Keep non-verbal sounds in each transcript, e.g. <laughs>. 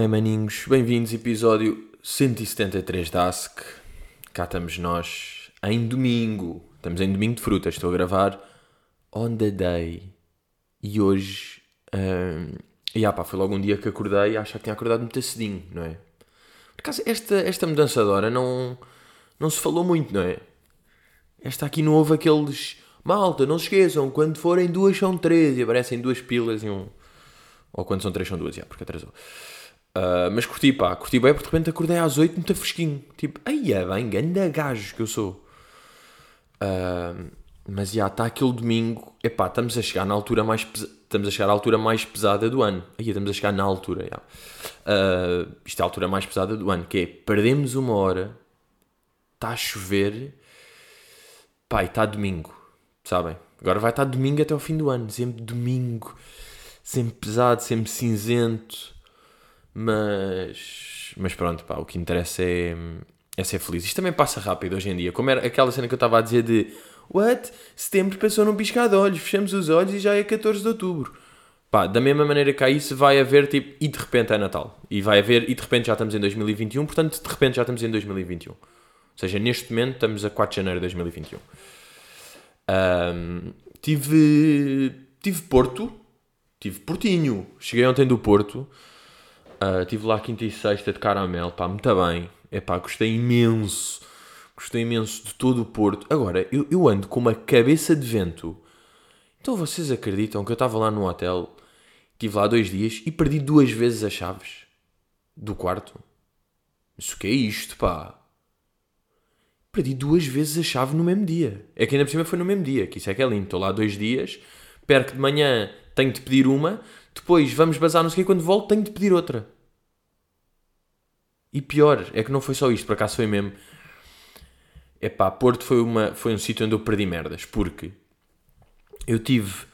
É, maninhos? Bem-vindos, episódio 173 da ASC. Cá estamos nós em domingo. Estamos em domingo de frutas. Estou a gravar on the day. E hoje. Um, e ah, pá, foi logo um dia que acordei. Acho que tinha acordado muito cedinho, não é? Por acaso, esta, esta mudança de hora não, não se falou muito, não é? Esta aqui não houve aqueles. Malta, não se esqueçam, quando forem duas são três e aparecem duas pilas e um. Ou quando são três são duas, já, porque atrasou. Uh, mas curti, pá, curti bem porque de repente acordei às 8 muito fresquinho. Tipo, aí é bem, ganda gajo que eu sou. Uh, mas já está aquele domingo. Epá, estamos a chegar na altura mais estamos a chegar à altura mais pesada do ano. Aí estamos a chegar na altura, já. Uh, isto é a altura mais pesada do ano, que é perdemos uma hora, está a chover, pá, está domingo, sabem? Agora vai estar domingo até o fim do ano, sempre domingo, sempre pesado, sempre cinzento mas, mas pronto, pá, o que interessa é, é ser feliz. Isto também passa rápido hoje em dia. Como era aquela cena que eu estava a dizer de What? Setembro passou num piscar de olhos, fechamos os olhos e já é 14 de outubro. Pá, da mesma maneira que há isso, vai haver tipo, e de repente é Natal. E vai haver, e de repente já estamos em 2021, portanto, de repente já estamos em 2021. Ou seja, neste momento estamos a 4 de janeiro de 2021. Um, tive, tive Porto, tive Portinho. Cheguei ontem do Porto. Uh, tive lá quinta e sexta de caramelo, pá, muito bem. É pá, gostei imenso. Gostei imenso de todo o Porto. Agora, eu, eu ando com uma cabeça de vento. Então vocês acreditam que eu estava lá no hotel, estive lá dois dias e perdi duas vezes as chaves do quarto? Isso que é isto, pá? Perdi duas vezes a chave no mesmo dia. É que ainda por cima foi no mesmo dia, que isso é que é lindo. Estou lá dois dias, perco de manhã, tenho de pedir uma, depois vamos bazar, não sei o quê, quando volto tenho de pedir outra. E pior, é que não foi só isto, por acaso foi mesmo. Epá, Porto foi, uma, foi um sítio onde eu perdi merdas, porque eu tive,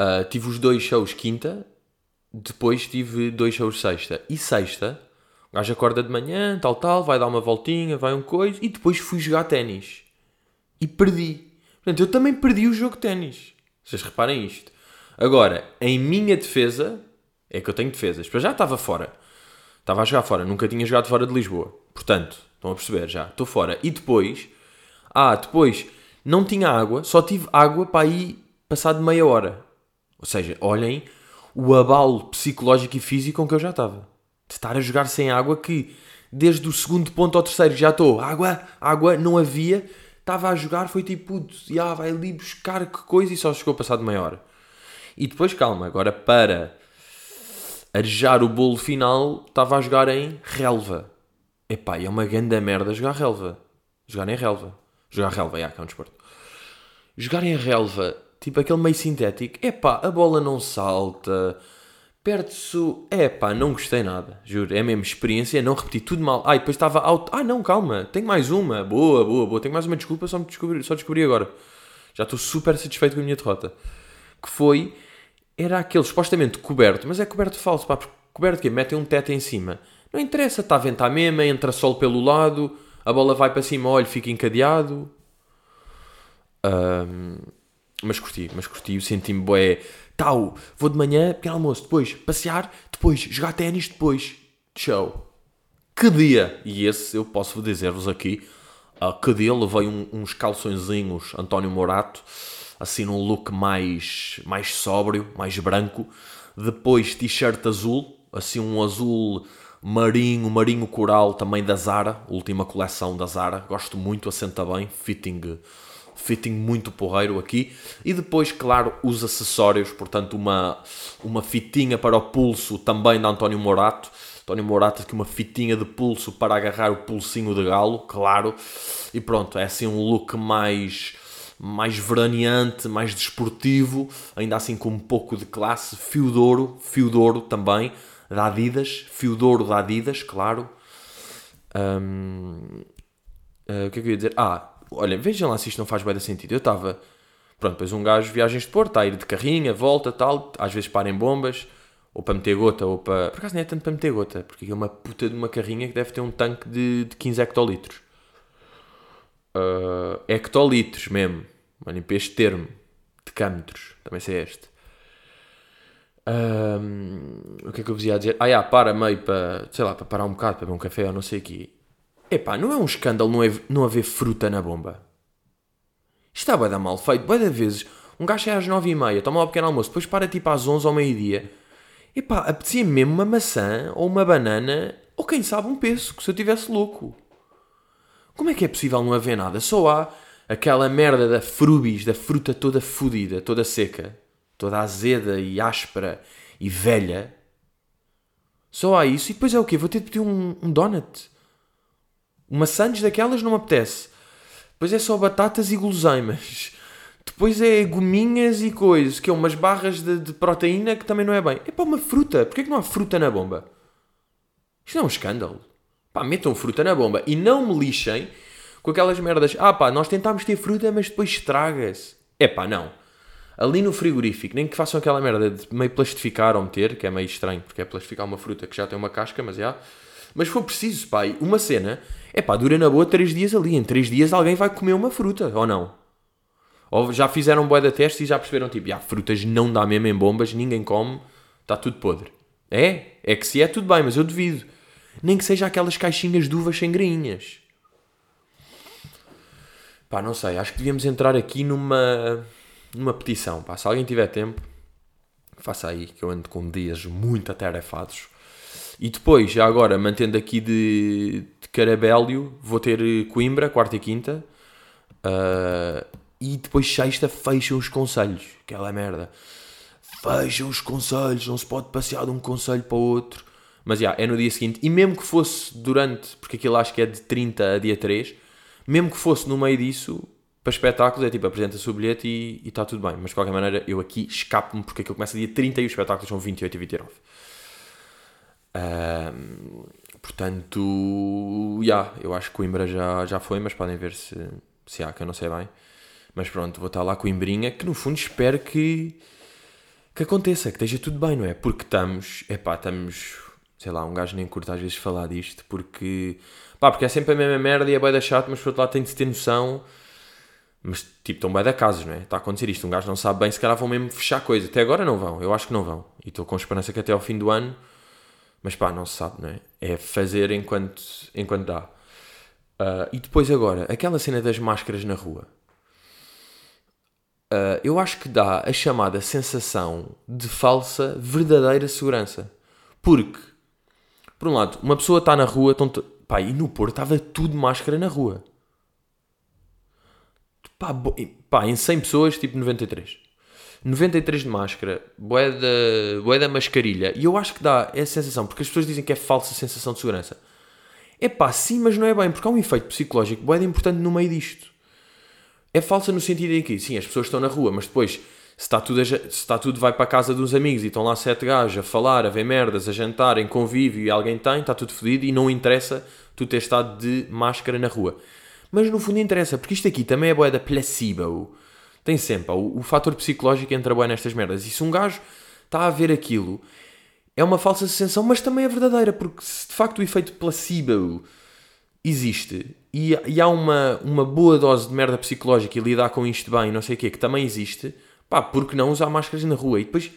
uh, tive os dois shows quinta, depois tive dois shows sexta. E sexta, o gajo acorda de manhã, tal, tal, vai dar uma voltinha, vai um coisa, e depois fui jogar ténis. E perdi. Portanto, eu também perdi o jogo de ténis. Vocês reparem isto. Agora, em minha defesa, é que eu tenho defesas. Para já estava fora. Estava a jogar fora. Nunca tinha jogado fora de Lisboa. Portanto, estão a perceber já. Estou fora. E depois, ah, depois, não tinha água. Só tive água para aí passado meia hora. Ou seja, olhem o abalo psicológico e físico com que eu já estava. De estar a jogar sem água que desde o segundo ponto ao terceiro já estou. Água, água, não havia. Estava a jogar, foi tipo, já vai ali buscar que coisa e só chegou passado meia hora. E depois, calma, agora para arejar o bolo final, estava a jogar em relva. Epá, é uma grande merda jogar relva. Jogar em relva. Jogar relva, é, que é um desporto. Jogar em relva, tipo aquele meio sintético, epá, a bola não salta, perde-se o... Epá, não gostei nada, juro. É a mesma experiência, não repeti tudo mal. Ai, depois estava alto. Ah, não, calma, tenho mais uma. Boa, boa, boa. Tenho mais uma desculpa, só, me descobri, só descobri agora. Já estou super satisfeito com a minha derrota que foi, era aquele supostamente coberto, mas é coberto falso, pá, porque coberto que metem um teto em cima. Não interessa, está a ventar mesmo, entra sol pelo lado, a bola vai para cima, olha, fica encadeado. Um, mas curti, mas curti, senti-me boé. Tal, vou de manhã, pequeno almoço, depois passear, depois jogar ténis, depois show. Que dia! E esse eu posso dizer-vos aqui, uh, que dia levei um, uns calçõezinhos António Morato assim num look mais, mais sóbrio, mais branco. Depois t-shirt azul, assim um azul marinho, marinho coral também da Zara, última coleção da Zara. Gosto muito, assenta bem, fitting, fitting muito porreiro aqui. E depois, claro, os acessórios, portanto uma, uma fitinha para o pulso também da António Morato. António Morato aqui uma fitinha de pulso para agarrar o pulsinho de galo, claro. E pronto, é assim um look mais mais veraneante, mais desportivo, ainda assim com um pouco de classe, fio de ouro, fio de ouro também, da Adidas, fio de ouro da Adidas, claro. Um, uh, o que é que eu ia dizer? Ah, olha, vejam lá se isto não faz bem sentido. Eu estava, pronto, depois um gajo, viagens de Porto, está a ir de carrinha, volta, tal, às vezes para em bombas, ou para meter gota, ou para... Por acaso não é tanto para meter gota, porque é uma puta de uma carrinha que deve ter um tanque de, de 15 hectolitros. Uh, hectolitros mesmo. Olhem para este termo. Decâmetros. Também sei este. Ahm, o que é que eu vos ia dizer? Ah, já, para meio para, sei lá, para parar um bocado, para beber um café ou não sei o quê. Epá, não é um escândalo não, é, não haver fruta na bomba? Isto está bem da mal feito. Bem vezes, um gajo é às nove e meia, toma lá um pequeno almoço, depois para tipo às onze ao meio-dia. Epá, apetecia mesmo uma maçã ou uma banana ou quem sabe um pêssego, se eu tivesse louco. Como é que é possível não haver nada? Só há aquela merda da frubis, da fruta toda fodida, toda seca, toda azeda e áspera e velha. Só há isso e depois é o quê? Vou ter de pedir um, um donut. Uma sandes daquelas não me apetece. Depois é só batatas e guloseimas. <laughs> Depois é gominhas e coisas, que é umas barras de, de proteína que também não é bem. É para uma fruta. Porquê que não há fruta na bomba? Isto é um escândalo. Pá, metam fruta na bomba e não me lixem com aquelas merdas. Ah pá, nós tentámos ter fruta, mas depois estraga-se. É pá, não. Ali no frigorífico, nem que façam aquela merda de meio plastificar ou meter, que é meio estranho, porque é plastificar uma fruta que já tem uma casca, mas já. Mas foi preciso, pá, uma cena, é pá, dura na boa 3 dias ali. Em 3 dias alguém vai comer uma fruta, ou não? Ou já fizeram boia de teste e já perceberam, tipo, já, frutas não dá mesmo em bombas, ninguém come, está tudo podre. É? É que se é tudo bem, mas eu duvido. Nem que seja aquelas caixinhas de uvas sem grainhas. Pá, não sei, acho que devíamos entrar aqui numa, numa petição. Pá, se alguém tiver tempo, faça aí, que eu ando com dias muito atarefados. E depois, já agora, mantendo aqui de, de Carabélio, vou ter Coimbra, quarta e quinta. Uh, e depois sexta fecham os conselhos. Aquela merda. Fecham os conselhos, não se pode passear de um conselho para o outro. Mas já, yeah, é no dia seguinte. E mesmo que fosse durante, porque aquilo acho que é de 30 a dia 3, mesmo que fosse no meio disso, para espetáculos é tipo, apresenta-se o bilhete e está tudo bem. Mas de qualquer maneira, eu aqui escapo-me porque aquilo começa dia 30 e os espetáculos são 28 e 29. Um, portanto, já, yeah, eu acho que Coimbra já, já foi, mas podem ver se, se há, que eu não sei bem. Mas pronto, vou estar lá com Coimbrinha, que no fundo espero que, que aconteça, que esteja tudo bem, não é? Porque estamos, é pá, estamos sei lá, um gajo nem curta às vezes falar disto, porque, pá, porque é sempre a mesma merda e é bem da chato, mas por outro lado tem de ter noção, mas tipo, estão bem da casa, não é? Está a acontecer isto, um gajo não sabe bem, se calhar vão mesmo fechar coisa, até agora não vão, eu acho que não vão, e estou com esperança que até ao fim do ano, mas pá, não se sabe, não é? É fazer enquanto, enquanto dá. Uh, e depois agora, aquela cena das máscaras na rua. Uh, eu acho que dá a chamada sensação de falsa, verdadeira segurança. Porque por um lado, uma pessoa está na rua, pá, e no Porto estava tudo máscara na rua. Pá, bo... pá, em 100 pessoas, tipo 93. 93 de máscara, boé da, boé da mascarilha. E eu acho que dá essa sensação, porque as pessoas dizem que é falsa sensação de segurança. É pá, sim, mas não é bem, porque há um efeito psicológico boé importante no meio disto. É falsa no sentido em que, sim, as pessoas estão na rua, mas depois se está, tudo a, se está tudo vai para a casa dos amigos e estão lá sete gajos a falar, a ver merdas, a jantar, em convívio e alguém tem, está tudo fodido e não interessa tu ter estado de máscara na rua. Mas no fundo interessa, porque isto aqui também é boeda placebo. Tem sempre o, o fator psicológico entra bem nestas merdas. E se um gajo está a ver aquilo, é uma falsa sensação, mas também é verdadeira, porque se de facto o efeito placebo existe e, e há uma, uma boa dose de merda psicológica e lidar com isto bem, não sei o quê, que também existe Pá, porque não usar máscaras na rua? E depois,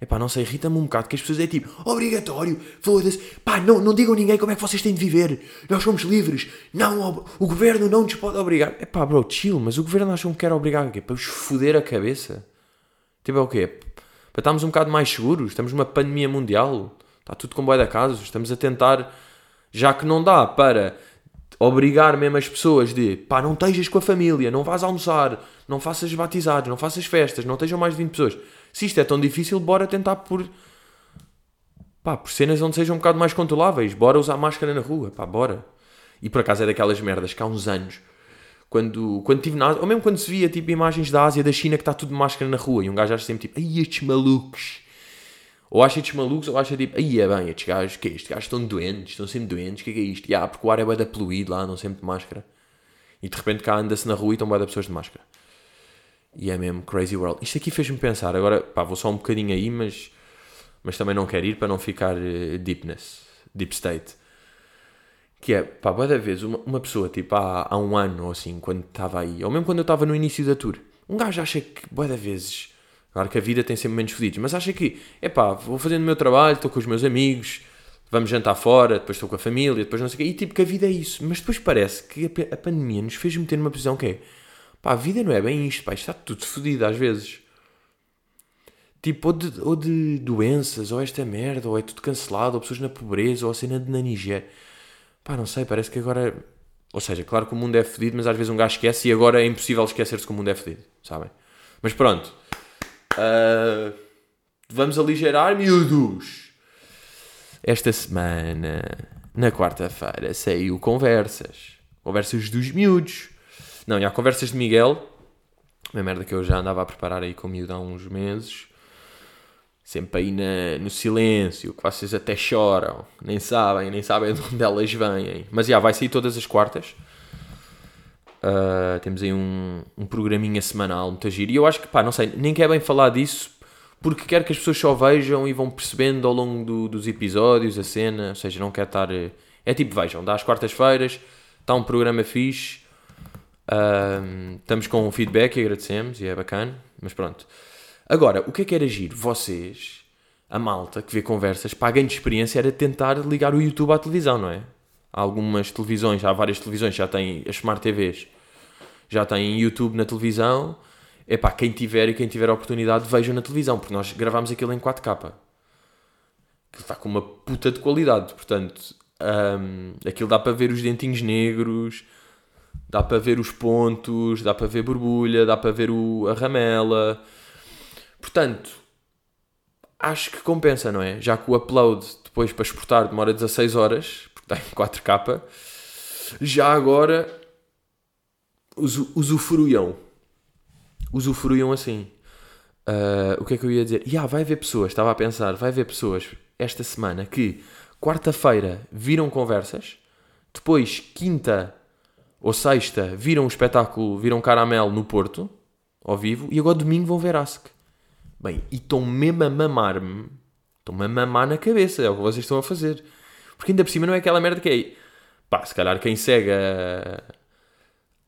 epá, não sei, irrita-me um bocado que as pessoas é tipo, obrigatório, foda-se, pá, não, não digam a ninguém como é que vocês têm de viver, nós somos livres, não, o governo não nos pode obrigar. Epá, bro, chill, mas o governo acham que quer obrigar o quê? Para os foder a cabeça? Tipo, é o quê? Para estarmos um bocado mais seguros, estamos numa pandemia mundial, está tudo com boia de casos, estamos a tentar, já que não dá para obrigar mesmo as pessoas de pá, não estejas com a família, não vás almoçar, não faças batizados, não faças festas, não estejam mais de 20 pessoas. Se isto é tão difícil, bora tentar por pá, por cenas onde sejam um bocado mais controláveis. Bora usar máscara na rua, pá, bora. E por acaso é daquelas merdas que há uns anos, quando, quando tive na ou mesmo quando se via tipo imagens da Ásia, da China, que está tudo de máscara na rua, e um gajo acha sempre tipo, ai estes malucos ou acha estes malucos, ou acha tipo, aí é bem, estes gajos, que é Estes gajos estão doentes, estão sempre doentes, o que é, que é isto? E, ah, porque o ar é bem poluído lá, não sempre de máscara. E de repente cá anda-se na rua e estão bem pessoas de máscara. E é mesmo crazy world. Isto aqui fez-me pensar, agora, pá, vou só um bocadinho aí, mas, mas também não quero ir para não ficar uh, deepness, deep state. Que é, pá, boa da vez, uma, uma pessoa, tipo, há, há um ano ou assim, quando estava aí, ou mesmo quando eu estava no início da tour, um gajo acha que, boa da vezes, Claro que a vida tem sempre menos fodidos, mas acha que, é pá, vou fazendo o meu trabalho, estou com os meus amigos, vamos jantar fora, depois estou com a família, depois não sei o quê, e tipo que a vida é isso. Mas depois parece que a pandemia nos fez meter numa posição que é, pá, a vida não é bem isto, pá, está tudo fodido às vezes. Tipo, ou de, ou de doenças, ou esta merda, ou é tudo cancelado, ou pessoas na pobreza, ou a cena de na Nigéria. Pá, não sei, parece que agora. Ou seja, claro que o mundo é fedido, mas às vezes um gajo esquece e agora é impossível esquecer-se que o mundo é fedido, sabem? Mas pronto. Uh, vamos aligeirar, miúdos. Esta semana, na quarta-feira, saiu Conversas. Conversas dos miúdos. Não, e há Conversas de Miguel. Uma merda que eu já andava a preparar aí com o miúdo há uns meses sempre aí na, no silêncio, que vocês até choram, nem sabem, nem sabem <laughs> de onde elas vêm. Mas já, vai sair todas as quartas. Uh, temos aí um, um programinha semanal, muito giro. E eu acho que, pá, não sei, nem quer bem falar disso, porque quero que as pessoas só vejam e vão percebendo ao longo do, dos episódios a cena. Ou seja, não quer estar. Eh, é tipo, vejam, dá às quartas-feiras, está um programa fixe. Estamos com um feedback e agradecemos, e é bacana, mas pronto. Agora, o que é que era giro? Vocês, a malta que vê conversas, para ganho de experiência era tentar ligar o YouTube à televisão, não é? Há algumas televisões, há várias televisões, já têm as Smart TVs, já têm YouTube na televisão. É pá, quem tiver e quem tiver a oportunidade, vejam na televisão, porque nós gravámos aquilo em 4K. Que está com uma puta de qualidade, portanto, um, aquilo dá para ver os dentinhos negros, dá para ver os pontos, dá para ver borbulha, dá para ver o, a ramela Portanto, acho que compensa, não é? Já que o upload depois para exportar demora 16 horas, porque está em 4K, já agora usufruiam. Usufruiam assim. Uh, o que é que eu ia dizer? Yeah, vai haver pessoas, estava a pensar, vai haver pessoas esta semana que quarta-feira viram conversas, depois quinta ou sexta viram um espetáculo, viram caramelo no Porto, ao vivo, e agora domingo vão ver Ask. Bem, e estão mesmo a mamar-me. Estão-me a mamar na cabeça. É o que vocês estão a fazer. Porque ainda por cima não é aquela merda que é. Pá, se calhar quem segue a,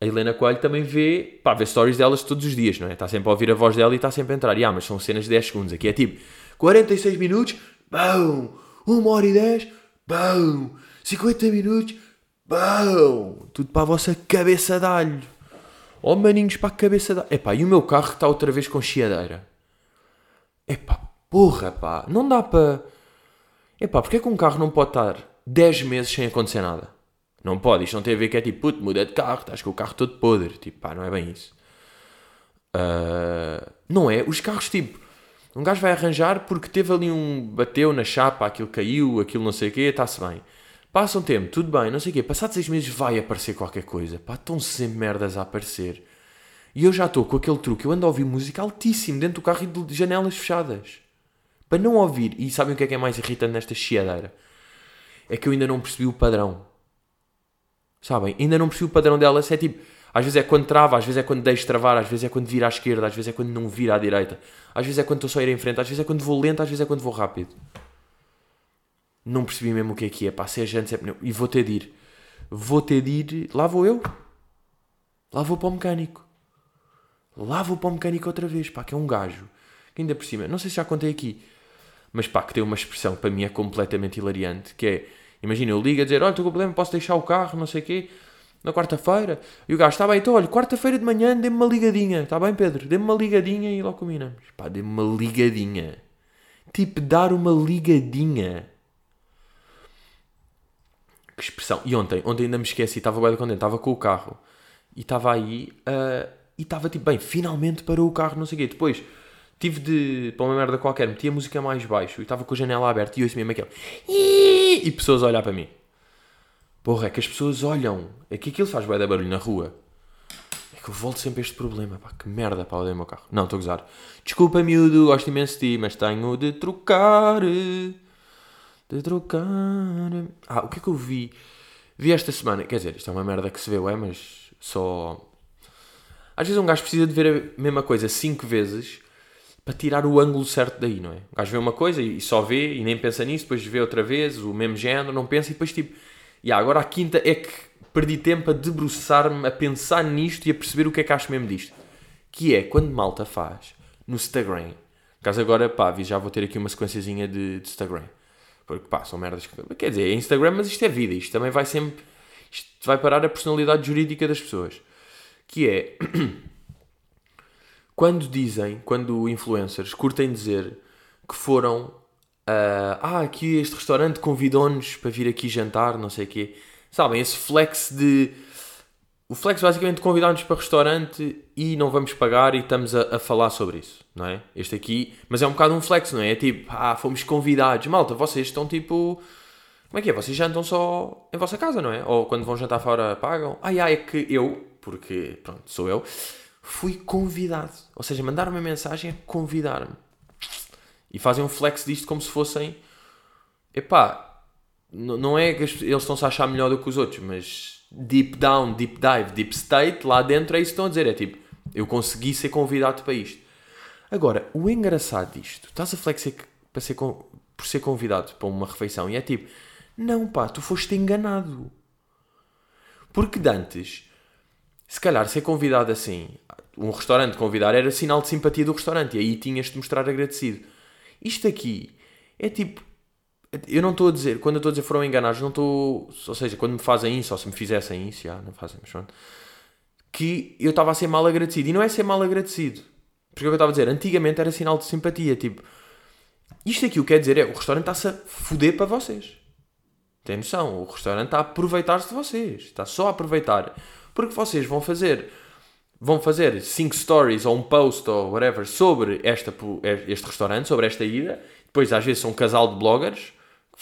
a Helena Coelho também vê. Pá, vê stories delas todos os dias, não é? Está sempre a ouvir a voz dela e está sempre a entrar. E, ah, mas são cenas de 10 segundos. Aqui é tipo 46 minutos, bom! 1 hora e 10, bom! 50 minutos, bom! Tudo para a vossa cabeça de alho. Oh, maninhos para a cabeça de alho. Epá, e o meu carro está outra vez com chiadeira. Epá, porra, pá, não dá para. Epá, porque é que um carro não pode estar 10 meses sem acontecer nada? Não pode, isto não tem a ver que é tipo, puto, muda de carro, estás com o carro todo podre. Tipo, pá, não é bem isso. Uh, não é? Os carros, tipo, um gajo vai arranjar porque teve ali um. bateu na chapa, aquilo caiu, aquilo não sei o quê, está-se bem. Passa um tempo, tudo bem, não sei o quê. Passados seis meses vai aparecer qualquer coisa. Pá, estão sempre merdas a aparecer. E eu já estou com aquele truque, eu ando a ouvir música altíssimo dentro do carro e de janelas fechadas. Para não ouvir. E sabem o que é que é mais irritante nesta chiadeira? É que eu ainda não percebi o padrão. Sabem? Ainda não percebi o padrão dela. Se é tipo, às vezes é quando trava, às vezes é quando deixo travar, às vezes é quando vira à esquerda, às vezes é quando não vira à direita, às vezes é quando estou só a ir em frente, às vezes é quando vou lento, às vezes é quando vou rápido. Não percebi mesmo o que é que é. Pá, se é gente, se é pneu. E vou ter de ir. Vou ter de ir. Lá vou eu. Lá vou para o mecânico. Lá vou para o mecânico outra vez, pá, que é um gajo. Que ainda por cima, não sei se já contei aqui, mas pá, que tem uma expressão para mim é completamente hilariante, que é, imagina, eu ligo a dizer, olha, estou com problema, posso deixar o carro, não sei o quê, na quarta-feira, e o gajo, está bem, então, olha, quarta-feira de manhã, dê-me uma ligadinha, está bem, Pedro? Dê-me uma ligadinha e logo combinamos. Pá, dê-me uma ligadinha. Tipo, dar uma ligadinha. Que expressão. E ontem, ontem ainda me esqueci, estava bem contente, estava com o carro, e estava aí... Uh, e estava tipo, bem, finalmente parou o carro, não sei o quê. Depois tive de, para uma merda qualquer, meti a música mais baixo e estava com a janela aberta e ouço mesmo aquele e pessoas a olhar para mim. Porra, é que as pessoas olham. É que aquilo faz bem da barulho na rua. É que eu volto sempre a este problema. Pá, que merda, para o meu carro. Não, estou a gozar. Desculpa, miúdo, gosto imenso de ti, mas tenho de trocar. De trocar. Ah, o que é que eu vi? Vi esta semana. Quer dizer, isto é uma merda que se vê, é, mas só às vezes um gajo precisa de ver a mesma coisa cinco vezes para tirar o ângulo certo daí, não é? O gajo vê uma coisa e só vê e nem pensa nisso, depois vê outra vez o mesmo género, não pensa e depois tipo, e yeah, agora a quinta é que perdi tempo a debruçar-me, a pensar nisto e a perceber o que é que acho mesmo disto. Que é quando malta faz no Instagram. Por caso agora, pá, já vou ter aqui uma sequenciazinha de, de Instagram. Porque, pá, são merdas que... Quer dizer, é Instagram, mas isto é vida. Isto também vai sempre... Isto vai parar a personalidade jurídica das pessoas. Que é... <clears throat> quando dizem, quando influencers curtem dizer que foram... Uh, ah, aqui este restaurante convidou-nos para vir aqui jantar, não sei o quê. Sabem, esse flex de... O flex basicamente convidar-nos para restaurante e não vamos pagar e estamos a, a, falar sobre isso, não é? Este aqui, mas é um bocado um flex, não é? É tipo, ah, fomos convidados. Malta, vocês estão tipo. Como é que é? Vocês jantam só em vossa casa, não é? Ou quando vão jantar fora pagam? Ai, ai, é que eu, porque, pronto, sou eu, fui convidado. Ou seja, mandar uma mensagem é convidar-me. E fazem um flex disto como se fossem. Epá, não é que eles estão-se a achar melhor do que os outros, mas deep down, deep dive, deep state, lá dentro é isso que estão a dizer. É tipo, eu consegui ser convidado para isto. Agora, o engraçado disto, estás a flexar para ser, por ser convidado para uma refeição e é tipo, não pá, tu foste enganado. Porque dantes, se calhar ser convidado assim, um restaurante convidar era sinal de simpatia do restaurante e aí tinhas de mostrar agradecido. Isto aqui é tipo, eu não estou a dizer, quando eu estou a dizer foram enganados, não estou. Ou seja, quando me fazem isso, ou se me fizessem isso, já, não fazem, mas pronto. Que eu estava a ser mal agradecido. E não é ser mal agradecido. Porque é o que eu estava a dizer, antigamente era sinal de simpatia. Tipo, isto aqui o que quer dizer é o restaurante está-se a foder para vocês. Tem noção? O restaurante está a aproveitar-se de vocês. Está só a aproveitar. Porque vocês vão fazer. Vão fazer 5 stories ou um post ou whatever sobre esta, este restaurante, sobre esta ida. Depois, às vezes, são um casal de bloggers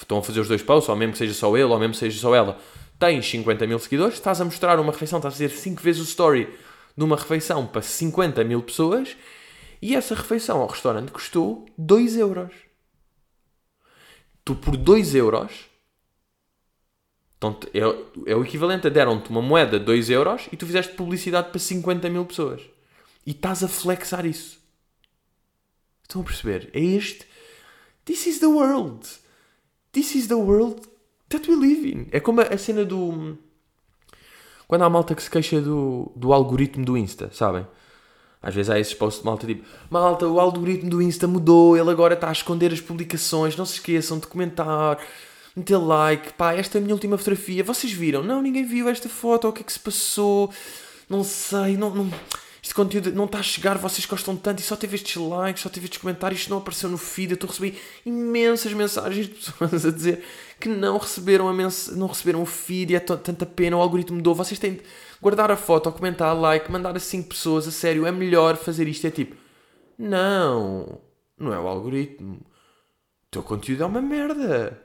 estão a fazer os dois posts, ou mesmo que seja só ele, ou mesmo que seja só ela, tens 50 mil seguidores, estás a mostrar uma refeição, estás a fazer 5 vezes o story de uma refeição para 50 mil pessoas e essa refeição ao restaurante custou 2 euros. Tu por 2 euros então, é, é o equivalente a deram-te uma moeda de 2 euros e tu fizeste publicidade para 50 mil pessoas. E estás a flexar isso. Estão a perceber? É este. This is the world. This is the world that we live in. É como a, cena do. Quando há malta que se queixa do, do algoritmo do Insta, sabem? Às vezes há esses posts de malta tipo: Malta, o algoritmo do Insta mudou, ele agora está a esconder as publicações, não se esqueçam de comentar, meter like. Pá, esta é a minha última fotografia, vocês viram? Não, ninguém viu esta foto, o que é que se passou? Não sei, não. não este conteúdo não está a chegar, vocês gostam tanto e só teve estes likes, só teve estes comentários, isto não apareceu no feed. Eu estou a receber imensas mensagens de pessoas a dizer que não receberam, a mens não receberam o feed e é tanta pena, o algoritmo mudou. Vocês têm de guardar a foto, comentar, like, mandar a 5 pessoas, a sério, é melhor fazer isto. É tipo, não, não é o algoritmo. O teu conteúdo é uma merda.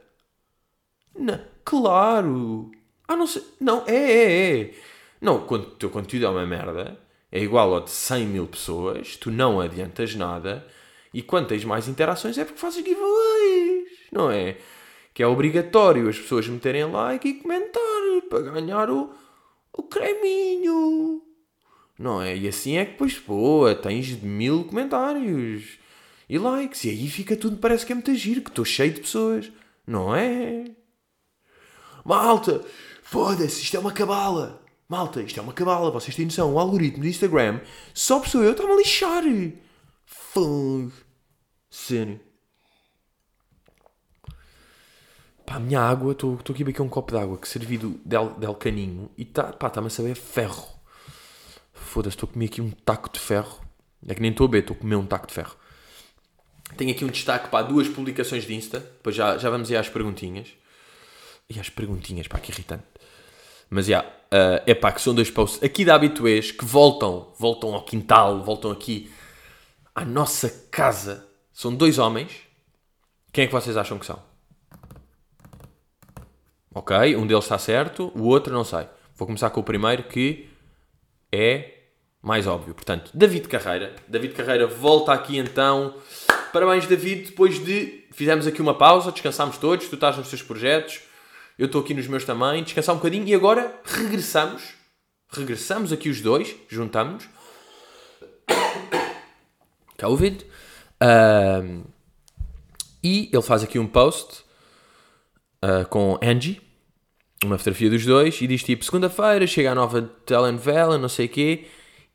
Não, claro. Ah, não sei. Não, é, é, é. Não, o teu conteúdo é uma merda é igual ao de 100 mil pessoas, tu não adiantas nada e quando tens mais interações é porque fazes giveaways, não é? Que é obrigatório as pessoas meterem like e comentar para ganhar o, o creminho, não é? E assim é que depois, pô, tens mil comentários e likes e aí fica tudo, parece que é muito giro, que estou cheio de pessoas, não é? Malta, foda-se, isto é uma cabala. Malta, isto é uma cabala, vocês têm noção. O algoritmo do Instagram, só pessoa eu, está-me a lixar. Fogo. Sério. Pá, a minha água, estou aqui a beber um copo de água que servido del, del caninho e tá, pá, está-me a saber ferro. Foda-se, estou a comer aqui um taco de ferro. É que nem estou a beber, estou a comer um taco de ferro. Tenho aqui um destaque para duas publicações de Insta. Depois já, já vamos ir às perguntinhas. E às perguntinhas, pá, que irritante. Mas já, yeah, uh, pá, que são dois posts aqui da Habituês que voltam, voltam ao quintal, voltam aqui à nossa casa. São dois homens. Quem é que vocês acham que são? Ok, um deles está certo, o outro não sei. Vou começar com o primeiro que é mais óbvio. Portanto, David Carreira. David Carreira volta aqui então. Parabéns, David. Depois de. Fizemos aqui uma pausa, descansámos todos. Tu estás nos teus projetos eu estou aqui nos meus também, descansar um bocadinho e agora regressamos. Regressamos aqui os dois, juntamos. Covid. <coughs> Um, e ele faz aqui um post uh, com Angie, uma fotografia dos dois, e diz tipo: segunda-feira chega a nova telenovela, não sei o quê,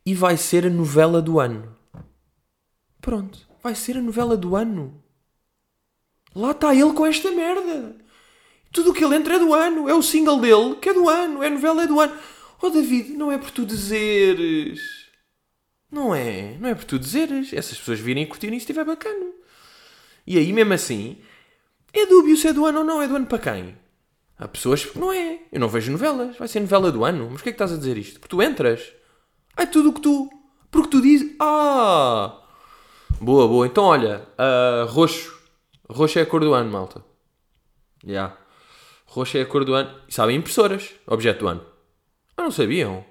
e vai ser a novela do ano. Pronto, vai ser a novela do ano. Lá está ele com esta merda. Tudo o que ele entra é do ano. É o single dele que é do ano. É a novela é do ano. Oh David, não é por tu dizeres. Não é. Não é por tu dizeres. Essas pessoas virem e curtirem se estiver bacana. E aí, mesmo assim, é dúbio se é do ano ou não. É do ano para quem? Há pessoas que não é. Eu não vejo novelas. Vai ser novela do ano. Mas porquê é que estás a dizer isto? Porque tu entras. É tudo o que tu. Porque tu dizes. Ah! Boa, boa. Então olha, uh, roxo. Roxo é a cor do ano, malta. Já. Yeah. Roxo é a cor do ano. E sabem impressoras? Objeto do ano. Ah, não sabiam?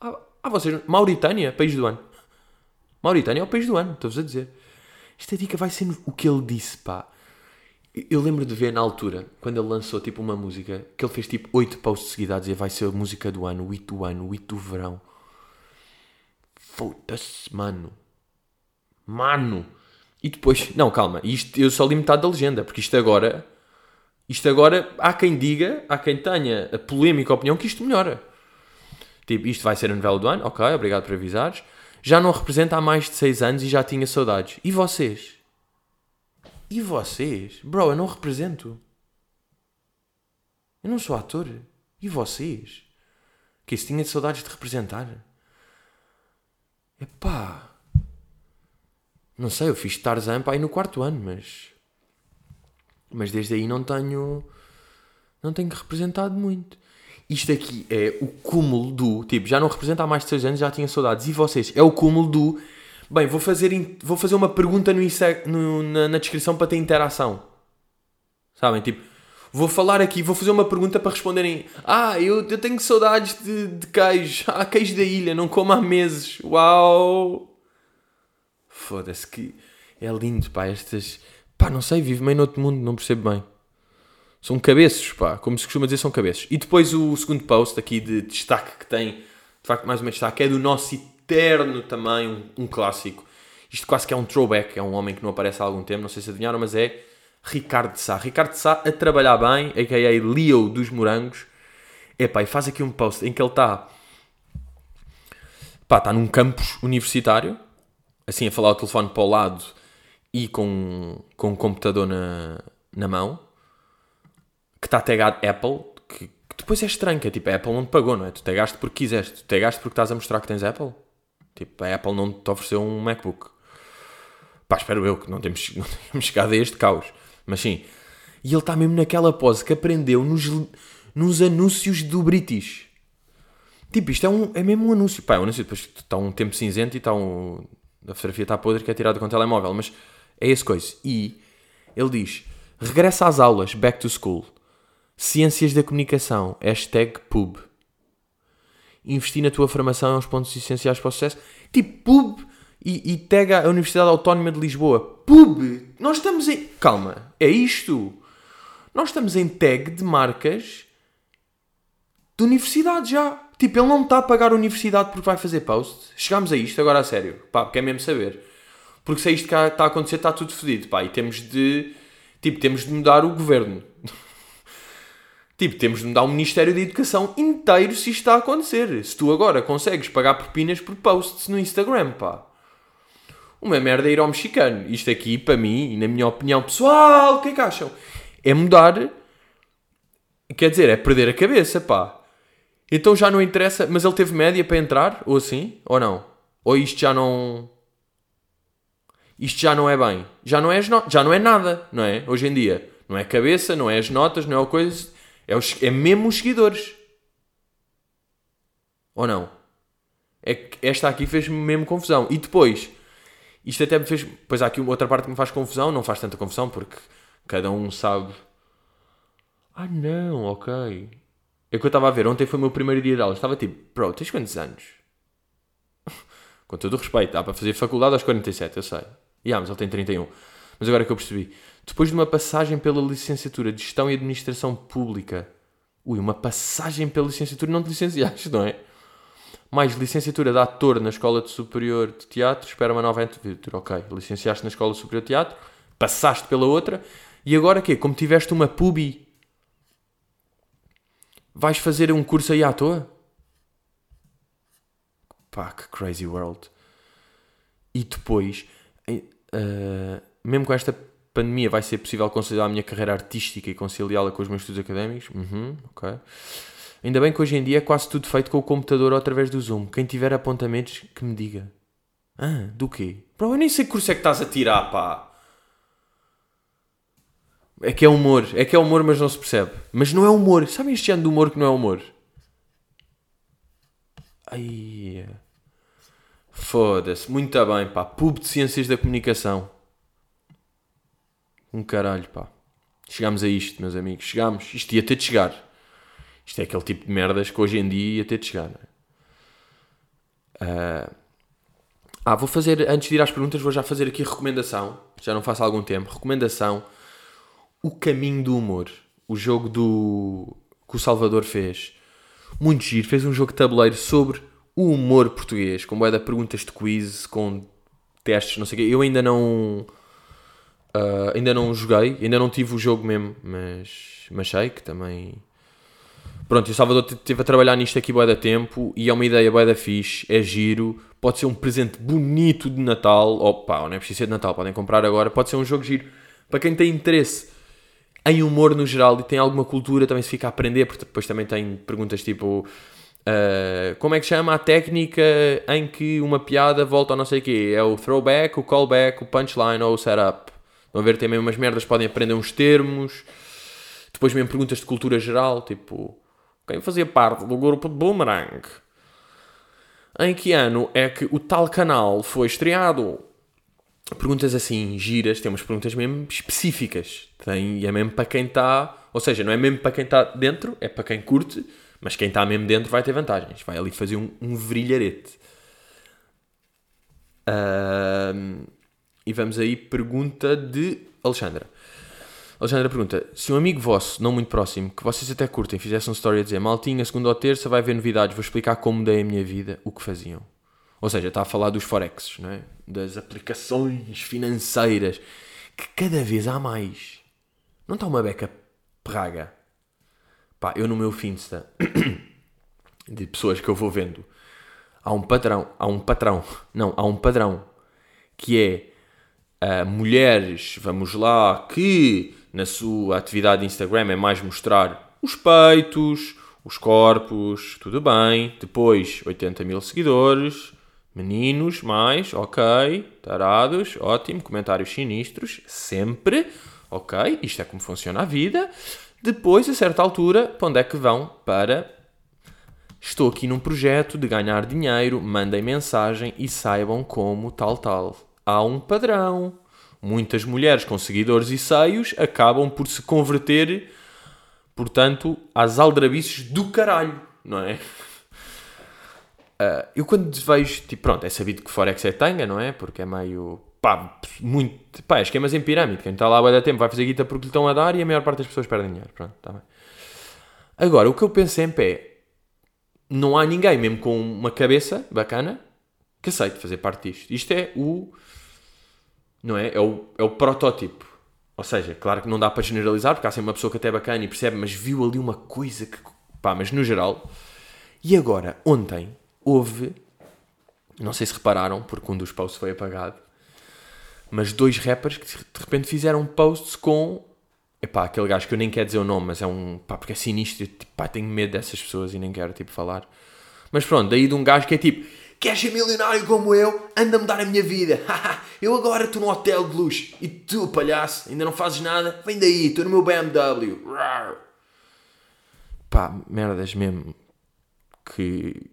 Ah, ah, vocês. Mauritânia, país do ano. Mauritânia é o país do ano, estou-vos a dizer. Esta dica vai ser o que ele disse, pá. Eu lembro de ver na altura, quando ele lançou tipo uma música, que ele fez tipo 8 posts seguidos dizer vai ser a música do ano, o hit do ano, o hit do verão. Foda-se, mano. Mano. E depois, não, calma, isto, eu só li metade da legenda, porque isto agora, isto agora, há quem diga, há quem tenha a polémica opinião que isto melhora. Tipo, isto vai ser a novela do ano, ok, obrigado por avisares. Já não representa há mais de 6 anos e já tinha saudades. E vocês? E vocês? Bro, eu não represento. Eu não sou ator. E vocês? Que isso tinha saudades de representar? Epá. Não sei, eu fiz Tarzan para aí no quarto ano, mas. Mas desde aí não tenho. Não tenho representado muito. Isto aqui é o cúmulo do. Tipo, já não representa há mais de 6 anos, já tinha saudades. E vocês? É o cúmulo do. Bem, vou fazer, vou fazer uma pergunta no, no na, na descrição para ter interação. Sabem? Tipo, vou falar aqui, vou fazer uma pergunta para responderem. Ah, eu, eu tenho saudades de, de queijo. <laughs> Ah, queijo da ilha, não como há meses. Uau! Foda-se que é lindo, pá. Estas. Pá, não sei, vivo meio noutro mundo, não percebo bem. São cabeços, pá. Como se costuma dizer, são cabeços. E depois o segundo post aqui de destaque que tem, de facto, mais uma destaque, é do nosso eterno também, um, um clássico. Isto quase que é um throwback, é um homem que não aparece há algum tempo, não sei se adivinharam, mas é Ricardo Sá. Ricardo Sá a trabalhar bem, a.k.a. Leo dos Morangos. Epá, e faz aqui um post em que ele está... Pá, está num campus universitário, assim a falar o telefone para o lado e com, com um computador na, na mão, que está tagado Apple, que, que, depois é estranho, que é tipo, a Apple não te pagou, não é? Tu tagaste porque quiseste, tu tagaste porque estás a mostrar que tens Apple. Tipo, a Apple não te ofereceu um MacBook. Pá, espero eu que não temos, <laughs> não temos chegado a este caos. Mas sim. E ele está mesmo naquela pose que aprendeu nos, nos anúncios do British. Tipo, isto é, um, é mesmo um anúncio. Pá, é um anúncio, depois está um tempo cinzento e está um... A fotografia está podre que é tirada com o telemóvel. Mas é esse coisa. E ele diz... Regressa às aulas, back to school. Ciências da comunicação, hashtag pub investir na tua formação é uns pontos essenciais para o sucesso. Tipo, pub e, e tega a Universidade Autónoma de Lisboa. Pub! Nós estamos em. Calma, é isto. Nós estamos em tag de marcas de universidade já. Tipo, ele não está a pagar a universidade porque vai fazer post. Chegámos a isto agora a sério. Pá, quer mesmo saber. Porque se é isto que está a acontecer, está tudo fodido. Pá, e temos de. Tipo, temos de mudar o governo. <laughs> Tipo, temos de mudar um Ministério da Educação inteiro se isto está a acontecer. Se tu agora consegues pagar propinas por posts no Instagram, pá. Uma merda é ir ao mexicano. Isto aqui, para mim, e na minha opinião pessoal, o que é que acham? É mudar. Quer dizer, é perder a cabeça, pá. Então já não interessa. Mas ele teve média para entrar? Ou assim? Ou não? Ou isto já não. Isto já não é bem. Já não é, já não é nada, não é? Hoje em dia. Não é cabeça, não é as notas, não é o coisa é, os, é mesmo os seguidores. Ou não? É que esta aqui fez-me mesmo confusão. E depois, isto até me fez. Pois há aqui outra parte que me faz confusão, não faz tanta confusão porque cada um sabe. Ah, não, ok. É que eu estava a ver, ontem foi o meu primeiro dia de aula. Estava tipo, bro, tens quantos anos? <laughs> Com todo o respeito, dá para fazer faculdade aos 47, eu sei. E ah, mas ele tem 31. Mas agora é que eu percebi. Depois de uma passagem pela licenciatura de Gestão e Administração Pública. Ui, uma passagem pela licenciatura, não te licenciaste, não é? Mais licenciatura de ator na Escola Superior de Teatro, espera uma nova aventura. Ok, licenciaste na Escola Superior de Teatro, passaste pela outra, e agora quê? Como tiveste uma pubi, vais fazer um curso aí à toa? Pá, que crazy world. e depois, uh, mesmo com esta pandemia, vai ser possível conciliar a minha carreira artística e conciliá-la com os meus estudos académicos? Uhum, ok. Ainda bem que hoje em dia é quase tudo feito com o computador ou através do Zoom. Quem tiver apontamentos, que me diga. Ah, do quê? Bro, eu nem sei que curso é que estás a tirar, pá. É que é humor. É que é humor, mas não se percebe. Mas não é humor. Sabem este ano de humor que não é humor? Ai. Foda-se. Muito bem, pá. Pub de Ciências da Comunicação. Um caralho, pá. Chegámos a isto, meus amigos. Chegámos. Isto ia ter de chegar. Isto é aquele tipo de merdas que hoje em dia ia ter de chegar. Uh... Ah, vou fazer, antes de ir às perguntas, vou já fazer aqui recomendação. Já não faço há algum tempo. Recomendação. O Caminho do Humor. O jogo do... que o Salvador fez. Muito giro. Fez um jogo de tabuleiro sobre o humor português. Com boia de perguntas de quiz, com testes, não sei o quê. Eu ainda não... Uh, ainda não joguei. Ainda não tive o jogo mesmo. Mas, mas sei que também Pronto, o Salvador esteve a trabalhar nisto aqui bué da tempo e é uma ideia bué da fixe, é giro, pode ser um presente bonito de Natal, opa, não é preciso ser de Natal, podem comprar agora, pode ser um jogo giro. Para quem tem interesse em humor no geral e tem alguma cultura, também se fica a aprender, porque depois também tem perguntas tipo... Uh, como é que chama a técnica em que uma piada volta ao não sei o quê? É o throwback, o callback, o punchline ou o setup? Vão ver, tem mesmo umas merdas, podem aprender uns termos. Depois mesmo perguntas de cultura geral, tipo quem fazia parte do grupo de Boomerang. Em que ano é que o tal canal foi estreado? Perguntas assim, giras, temos perguntas mesmo específicas. Tem, e é mesmo para quem está. Ou seja, não é mesmo para quem está dentro, é para quem curte, mas quem está mesmo dentro vai ter vantagens. Vai ali fazer um, um. Uh, e vamos aí, pergunta de Alexandra. Alexandra pergunta: se um amigo vosso, não muito próximo, que vocês até curtem, fizesse uma story a dizer Maltinha, segunda ou terça, vai ver novidades, vou explicar como mudei a minha vida, o que faziam? Ou seja, está a falar dos Forex, não é? das aplicações financeiras, que cada vez há mais. Não está uma beca praga? Pá, eu no meu Finsta, <coughs> de pessoas que eu vou vendo, há um patrão, há um patrão, não, há um padrão, que é uh, mulheres, vamos lá, que na sua atividade de Instagram é mais mostrar os peitos, os corpos, tudo bem. Depois, 80 mil seguidores, meninos, mais, ok, tarados, ótimo, comentários sinistros, sempre, ok, isto é como funciona a vida. Depois, a certa altura, para onde é que vão? Para estou aqui num projeto de ganhar dinheiro, mandem mensagem e saibam como tal tal. Há um padrão muitas mulheres com seguidores e seios acabam por se converter, portanto, às aldrabices do caralho, não é? Uh, eu quando vejo, tipo, pronto, é sabido que Forex é tanga, não é? Porque é meio, pá, muito, pá, esquemas em pirâmide. Quem está lá dar tempo vai fazer guita porque lhe estão a dar e a maior parte das pessoas perdem dinheiro, pronto, está bem. Agora, o que eu penso sempre é, não há ninguém, mesmo com uma cabeça bacana, que aceite fazer parte disto. Isto é o não é? É o, é o protótipo. Ou seja, claro que não dá para generalizar, porque há sempre uma pessoa que até é bacana e percebe, mas viu ali uma coisa que. pá, mas no geral. E agora, ontem, houve. Não sei se repararam, porque um dos posts foi apagado. Mas dois rappers que de repente fizeram posts com. Epá, aquele gajo que eu nem quero dizer o nome, mas é um. pá, porque é sinistro. Tipo, pá, tenho medo dessas pessoas e nem quero, tipo, falar. Mas pronto, daí de um gajo que é tipo Queres ser milionário como eu? Anda-me dar a minha vida. <laughs> eu agora estou no hotel de luxo. E tu, palhaço, ainda não fazes nada? Vem daí, estou no meu BMW. Pá, merdas mesmo. Que.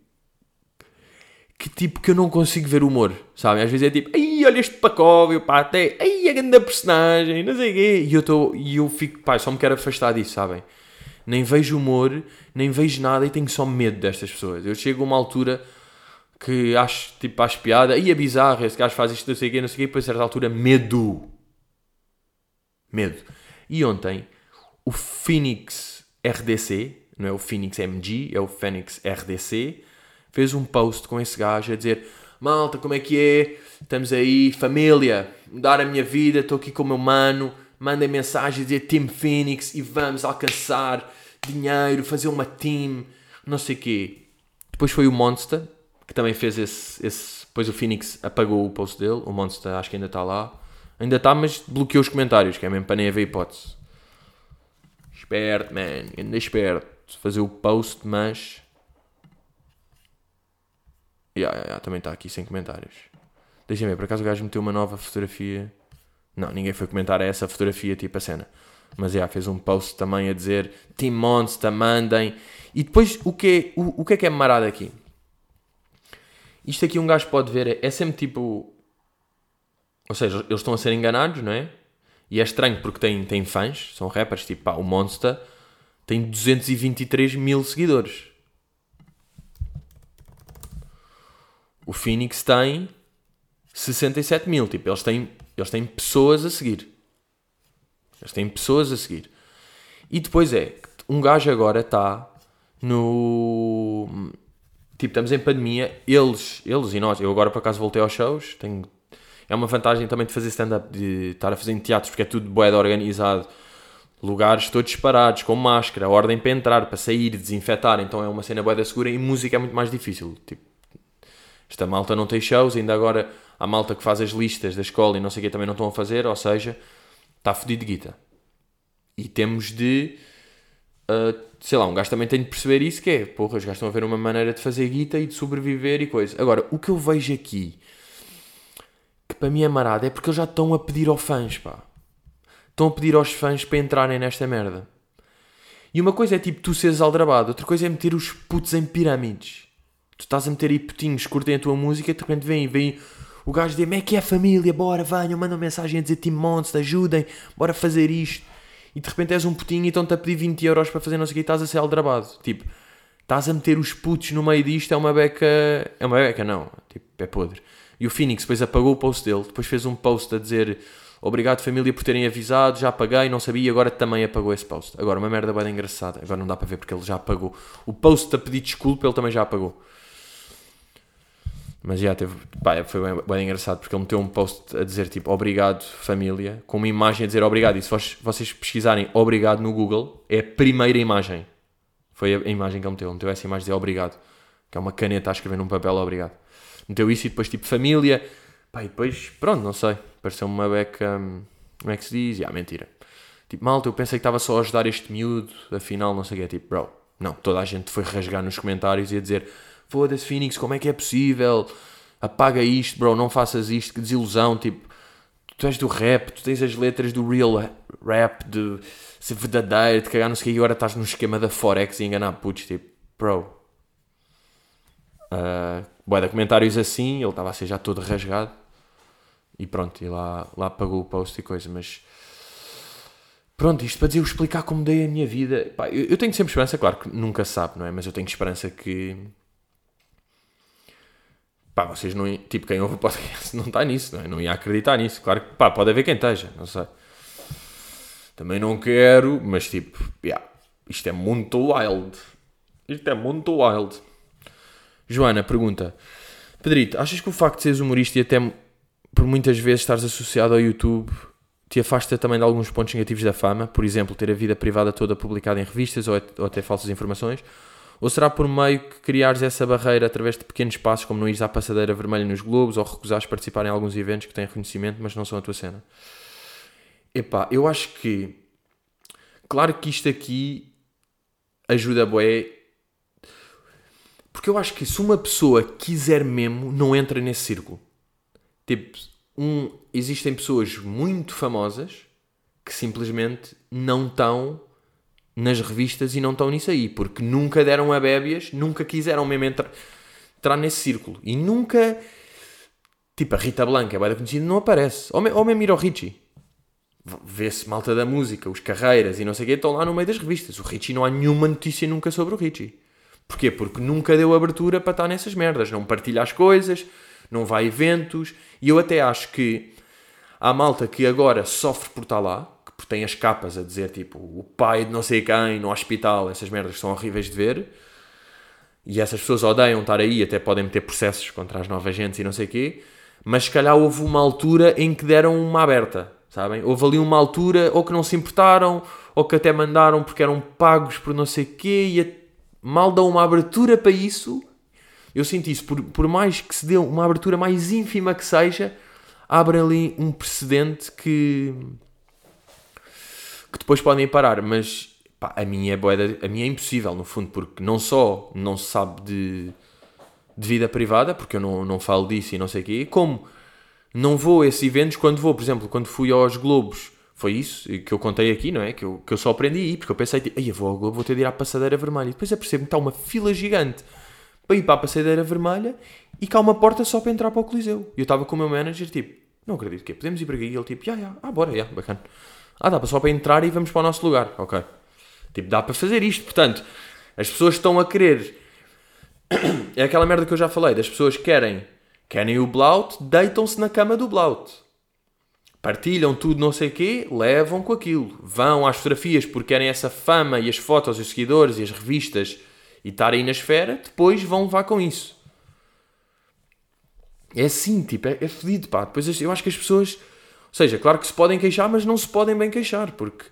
Que tipo que eu não consigo ver humor, sabe? Às vezes é tipo, ai, olha este pacóvio, pá, até, ai, a grande personagem, não sei o quê. E eu, tô, e eu fico, pá, só me quero afastar disso, sabem? Nem vejo humor, nem vejo nada e tenho só medo destas pessoas. Eu chego a uma altura que acho, tipo, acho piada, e é bizarro, esse gajo faz isto, não sei o quê, não sei o quê, depois a certa altura, medo. Medo. E ontem, o Phoenix RDC, não é o Phoenix MG, é o Phoenix RDC, fez um post com esse gajo a dizer: Malta, como é que é? Estamos aí, família, mudar a minha vida, estou aqui com o meu mano, mandem mensagem a dizer Team Phoenix e vamos alcançar dinheiro, fazer uma team, não sei o quê. Depois foi o Monster, que também fez esse, esse. Depois o Phoenix apagou o post dele, o Monster acho que ainda está lá. Ainda está, mas bloqueou os comentários, que é mesmo para nem haver hipótese. Esperto, man, ainda esperto. Fazer o post, mas. Yeah, yeah, yeah, também está aqui sem comentários. Deixa-me ver, por acaso o gajo meteu uma nova fotografia. Não, ninguém foi comentar essa fotografia, tipo a cena. Mas yeah, fez um post também a dizer Team Monster, mandem. E depois o que é, o, o que, é que é marado aqui? Isto aqui um gajo pode ver, é, é sempre tipo. Ou seja, eles estão a ser enganados, não é? E é estranho porque tem, tem fãs, são rappers, tipo pá, o Monster tem 223 mil seguidores. O Phoenix tem 67 mil. Tipo, eles têm, eles têm pessoas a seguir. Eles têm pessoas a seguir. E depois é, um gajo agora está no. Tipo, estamos em pandemia, eles, eles e nós. Eu agora por acaso voltei aos shows. Tenho, é uma vantagem também de fazer stand-up, de estar a fazer teatros, porque é tudo boeda organizado. Lugares todos separados, com máscara, ordem para entrar, para sair, desinfetar. Então é uma cena boeda segura e música é muito mais difícil. Tipo, esta malta não tem shows, ainda agora a malta que faz as listas da escola e não sei o que também não estão a fazer, ou seja, está fedido de guita. E temos de. Uh, sei lá, um gajo também tem de perceber isso: que é, porra, os gajos estão a ver uma maneira de fazer guita e de sobreviver e coisa. Agora, o que eu vejo aqui, que para mim é marado, é porque eles já estão a pedir aos fãs, pá. Estão a pedir aos fãs para entrarem nesta merda. E uma coisa é tipo tu seres aldrabado, outra coisa é meter os putos em pirâmides. Tu estás a meter aí putinhos, curtem a tua música e de repente vem, vem o gajo diz: Como é que é família? Bora, venham, mandam mensagem a dizer Team Monster, ajudem, bora fazer isto. E de repente és um putinho e estão-te a pedir 20 euros para fazer não sei o que e estás a ser aldrabado. Tipo, estás a meter os putos no meio disto, é uma beca. É uma beca, não. Tipo, é podre. E o Phoenix depois apagou o post dele, depois fez um post a dizer Obrigado família por terem avisado, já apaguei, não sabia, agora também apagou esse post. Agora, uma merda bem engraçada, agora não dá para ver porque ele já apagou. O post a pedir desculpa, ele também já apagou. Mas já teve, pá, foi bem, bem, engraçado porque ele meteu um post a dizer tipo obrigado família, com uma imagem a dizer obrigado. E se vocês pesquisarem obrigado no Google, é a primeira imagem. Foi a, imagem que ele meteu. Ele meteu essa imagem de obrigado, que é uma caneta a escrever num papel obrigado. Meteu isso e depois tipo família, pá, e depois pronto, não sei, pareceu uma beca. Hum, como é que se diz? Ah, mentira. Tipo, malta, eu pensei que estava só a ajudar este miúdo, afinal, não sei o que é. Tipo, bro, não, toda a gente foi rasgar nos comentários e a dizer foda-se Phoenix, como é que é possível? Apaga isto, bro, não faças isto, que desilusão, tipo, tu és do rap, tu tens as letras do real rap, de ser verdadeiro, de cagar não sei o que, e agora estás no esquema da Forex e enganar putos, tipo, bro. Uh, boa, de comentários assim, ele estava a ser já todo rasgado. E pronto, e lá, lá apagou o post e coisa, mas... Pronto, isto para dizer, eu explicar como dei a minha vida. Pá, eu, eu tenho sempre esperança, claro que nunca sabe, não é? Mas eu tenho esperança que pá, vocês não. Tipo, quem ouve o podcast <laughs> não está nisso, não é? Não ia acreditar nisso. Claro que, pá, pode haver quem esteja, não sei. Também não quero, mas tipo, yeah, isto é muito wild. Isto é muito wild. Joana pergunta: Pedrito, achas que o facto de seres humorista e até por muitas vezes estares associado ao YouTube te afasta também de alguns pontos negativos da fama? Por exemplo, ter a vida privada toda publicada em revistas ou, ou até falsas informações? Ou será por meio que criares essa barreira através de pequenos passos, como não ires à passadeira vermelha nos Globos ou recusares participar em alguns eventos que têm reconhecimento, mas não são a tua cena? Epá, eu acho que. Claro que isto aqui ajuda a boé. Porque eu acho que se uma pessoa quiser mesmo, não entra nesse círculo. Tipo, um, existem pessoas muito famosas que simplesmente não estão nas revistas e não estão nisso aí, porque nunca deram a bébias, nunca quiseram mesmo entrar, entrar nesse círculo e nunca. Tipo, a Rita Blanca bem conhecida, não aparece. Ou, ou mesmo ir ao Richie. Vê-se malta da música, os carreiras e não sei o quê, estão lá no meio das revistas. O Richie não há nenhuma notícia nunca sobre o Richie. Porquê? Porque nunca deu abertura para estar nessas merdas. Não partilha as coisas, não vai a eventos. E eu até acho que há malta que agora sofre por estar lá, porque tem as capas a dizer tipo o pai de não sei quem no hospital, essas merdas são horríveis de ver. E essas pessoas odeiam estar aí, até podem meter processos contra as novas gentes e não sei quê. Mas se calhar houve uma altura em que deram uma aberta, sabem? Houve ali uma altura ou que não se importaram, ou que até mandaram porque eram pagos por não sei quê, e mal dão uma abertura para isso, Eu sinto isso, por, por mais que se dê uma abertura mais ínfima que seja, abre ali um precedente que que depois podem parar, mas pá, a minha é boeda, a minha é impossível no fundo, porque não só não se sabe de, de vida privada, porque eu não, não falo disso e não sei o quê, como não vou a esses eventos quando vou, por exemplo, quando fui aos Globos, foi isso que eu contei aqui, não é? Que eu, que eu só aprendi a ir, porque eu pensei, tipo, eu vou ao Globo, vou ter de ir à Passadeira Vermelha. E depois eu percebo que está uma fila gigante para ir para a Passadeira Vermelha e cá uma porta só para entrar para o Coliseu. E eu estava com o meu manager, tipo, não acredito que é, podemos ir para aqui? E ele, tipo, já, já, ah, bora, já, bacana. Ah, dá só para entrar e vamos para o nosso lugar. Ok. Tipo, dá para fazer isto. Portanto, as pessoas estão a querer. <coughs> É aquela merda que eu já falei. Das pessoas que querem, querem o Blout, deitam-se na cama do Blout. Partilham tudo, não sei o quê, levam com aquilo. Vão às fotografias porque querem essa fama e as fotos e os seguidores e as revistas e estar aí na esfera. Depois vão levar com isso. É assim, tipo, é, é fedido, pá. Depois eu acho que as pessoas seja, claro que se podem queixar, mas não se podem bem queixar, porque.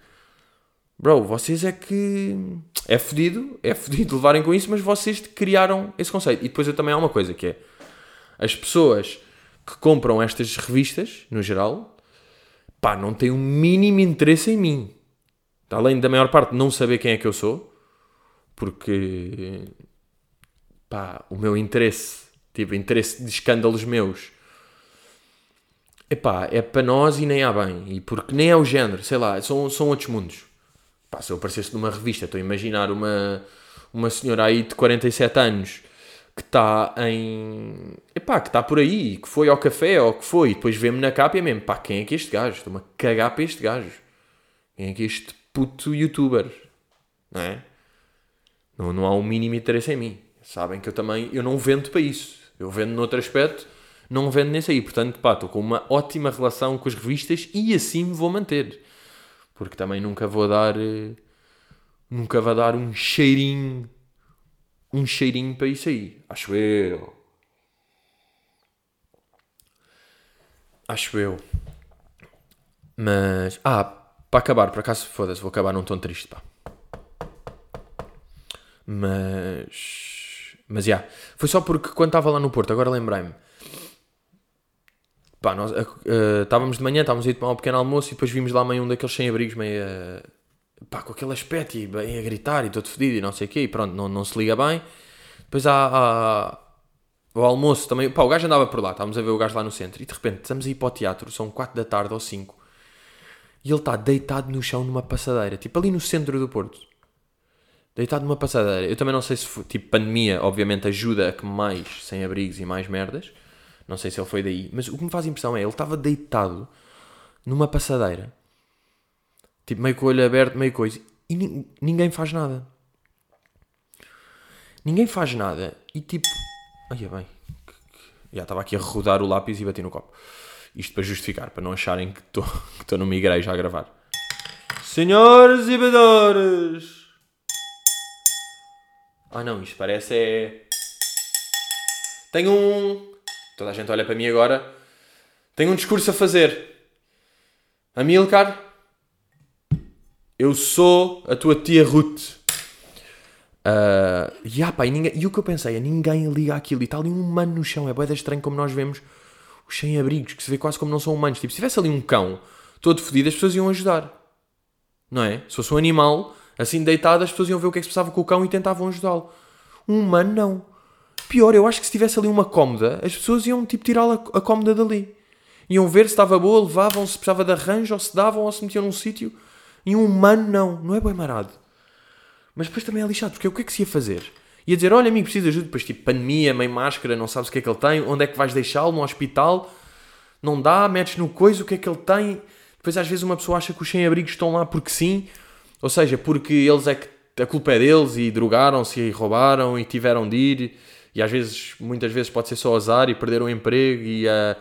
Bro, vocês é que. É fodido, é fodido <laughs> levarem com isso, mas vocês criaram esse conceito. E depois eu também há uma coisa que é. As pessoas que compram estas revistas, no geral, pá, não têm o um mínimo interesse em mim. Além da maior parte não saber quem é que eu sou, porque. pá, o meu interesse, tipo, interesse de escândalos meus epá, é para nós e nem há bem. E porque nem é o género, sei lá, são, são outros mundos. Pá, se eu aparecesse numa revista, estou a imaginar uma, uma senhora aí de 47 anos que está em. Epá, que está por aí, que foi ao café ou que foi, e depois vê-me na capa e é mesmo, pá, quem é que é este gajo? Estou-me a cagar para este gajo. Quem é que é este puto youtuber? Não é? Não, não há um mínimo interesse em mim. Sabem que eu também eu não vendo para isso. Eu vendo noutro aspecto não vendo nesse aí. Portanto, pá, estou com uma ótima relação com as revistas e assim me vou manter. Porque também nunca vou dar. Eh, nunca vou dar um cheirinho. Um cheirinho para isso aí. Acho eu. Acho eu. Mas. Ah, para acabar, por acaso, foda-se, vou acabar num tom triste, pá. Mas. Mas já. Yeah, foi só porque quando estava lá no Porto, agora lembrei-me Pá, nós uh, estávamos de manhã, estávamos a ir tomar um pequeno almoço e depois vimos lá meio um daqueles sem-abrigos meio pá, com aquele aspecto e bem a gritar e todo fedido e não sei o quê e pronto, não, não se liga bem. Depois há, há o almoço também, pá, o gajo andava por lá, estávamos a ver o gajo lá no centro e de repente estamos a ir para o teatro, são 4 da tarde ou 5 e ele está deitado no chão numa passadeira, tipo ali no centro do Porto. Deitado numa passadeira. Eu também não sei se, tipo, pandemia, obviamente, ajuda a que mais sem-abrigos e mais merdas. Não sei se ele foi daí. Mas o que me faz impressão é ele estava deitado numa passadeira. Tipo, meio com o olho aberto, meio coisa. E ni ninguém faz nada. Ninguém faz nada. E tipo. É bem. Já estava aqui a rodar o lápis e bati no copo. Isto para justificar, para não acharem que <laughs> estou numa igreja a gravar. Senhores e bedores! Ah não, isto parece é. Tenho um toda a gente olha para mim agora, tenho um discurso a fazer. Amilcar, eu sou a tua tia Ruth. Uh, e, ah, pá, e, ninguém, e, o que eu pensei é ninguém liga aquilo e está ali um humano no chão. É boeda estranho como nós vemos os sem-abrigos, que se vê quase como não são humanos. Tipo, se tivesse ali um cão todo fodido, as pessoas iam ajudar. Não é? Se fosse um animal assim deitado, as pessoas iam ver o que é que se passava com o cão e tentavam ajudá-lo. Um humano não. Pior, eu acho que se tivesse ali uma cómoda, as pessoas iam tipo tirar a, cómoda dali. Iam ver se estava boa, levavam, se precisava de arranjo, ou se davam, ou se metiam num sítio. E um humano não, não é bem marado. Mas depois também é lixado, porque o que é que se ia fazer? Ia dizer, olha amigo, preciso de ajuda, depois tipo pandemia, meio máscara, não sabes o que é que ele tem, onde é que vais deixá-lo, no hospital, não dá, metes no coisa, o que é que ele tem. Depois às vezes uma pessoa acha que os sem-abrigos estão lá porque sim, ou seja, porque eles é que a culpa é deles e drogaram-se e roubaram e tiveram de ir e às vezes, muitas vezes pode ser só azar e perderam o emprego e uh,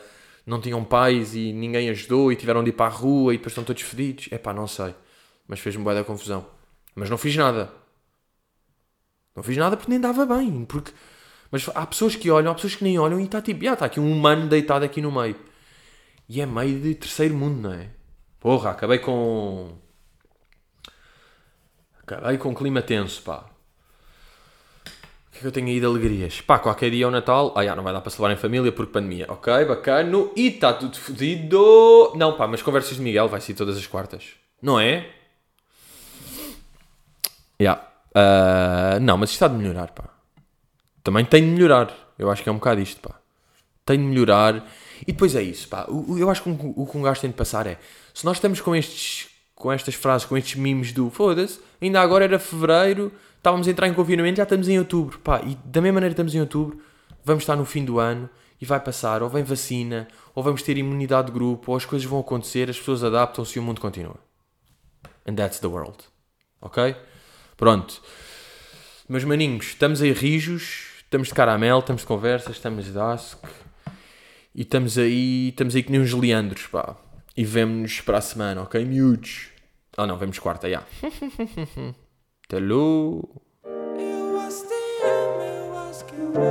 não tinham pais e ninguém ajudou e tiveram de ir para a rua e depois estão todos fedidos. É pá, não sei. Mas fez-me boa da confusão. Mas não fiz nada. Não fiz nada porque nem dava bem. Porque... Mas há pessoas que olham, há pessoas que nem olham e está tipo, ah, está aqui um humano deitado aqui no meio. E é meio de terceiro mundo, não é? Porra, acabei com. Acabei com clima tenso, pá que é que eu tenho aí de alegrias? Pá, qualquer dia é o Natal. Ah, já, não vai dar para celebrar em família porque pandemia. Ok, bacana. E está tudo fodido. Não, pá, mas conversas de Miguel vai ser todas as quartas. Não é? Já. Ah, não, mas isto está de melhorar, pá. Também tem de melhorar. Eu acho que é um bocado isto, pá. Tem de melhorar. E depois é isso, pá. Eu acho que o o que um gajo tem de passar é... Se nós estamos com estes... Com estas frases, com estes memes do... Foda-se, ainda agora era fevereiro... Estávamos a entrar em confinamento, já estamos em outubro. Pá, e da mesma maneira estamos em outubro... Vamos estar no fim do ano... E vai passar, ou vem vacina... Ou vamos ter imunidade de grupo... Ou as coisas vão acontecer... As pessoas adaptam-se e o mundo continua. And that's the world. Ok? Pronto. Meus maninhos, estamos aí rijos, estamos de caramelo, estamos de conversas, estamos de ask e estamos aí, estamos aí que nem uns leandros, pá. E vemo-nos para a semana, ok, miúdos? Ah, oh, não, vemos quarta, já. Yeah. Talou! Eu acho que, eu acho que, eu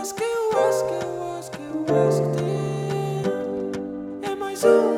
acho que, eu acho que É mais um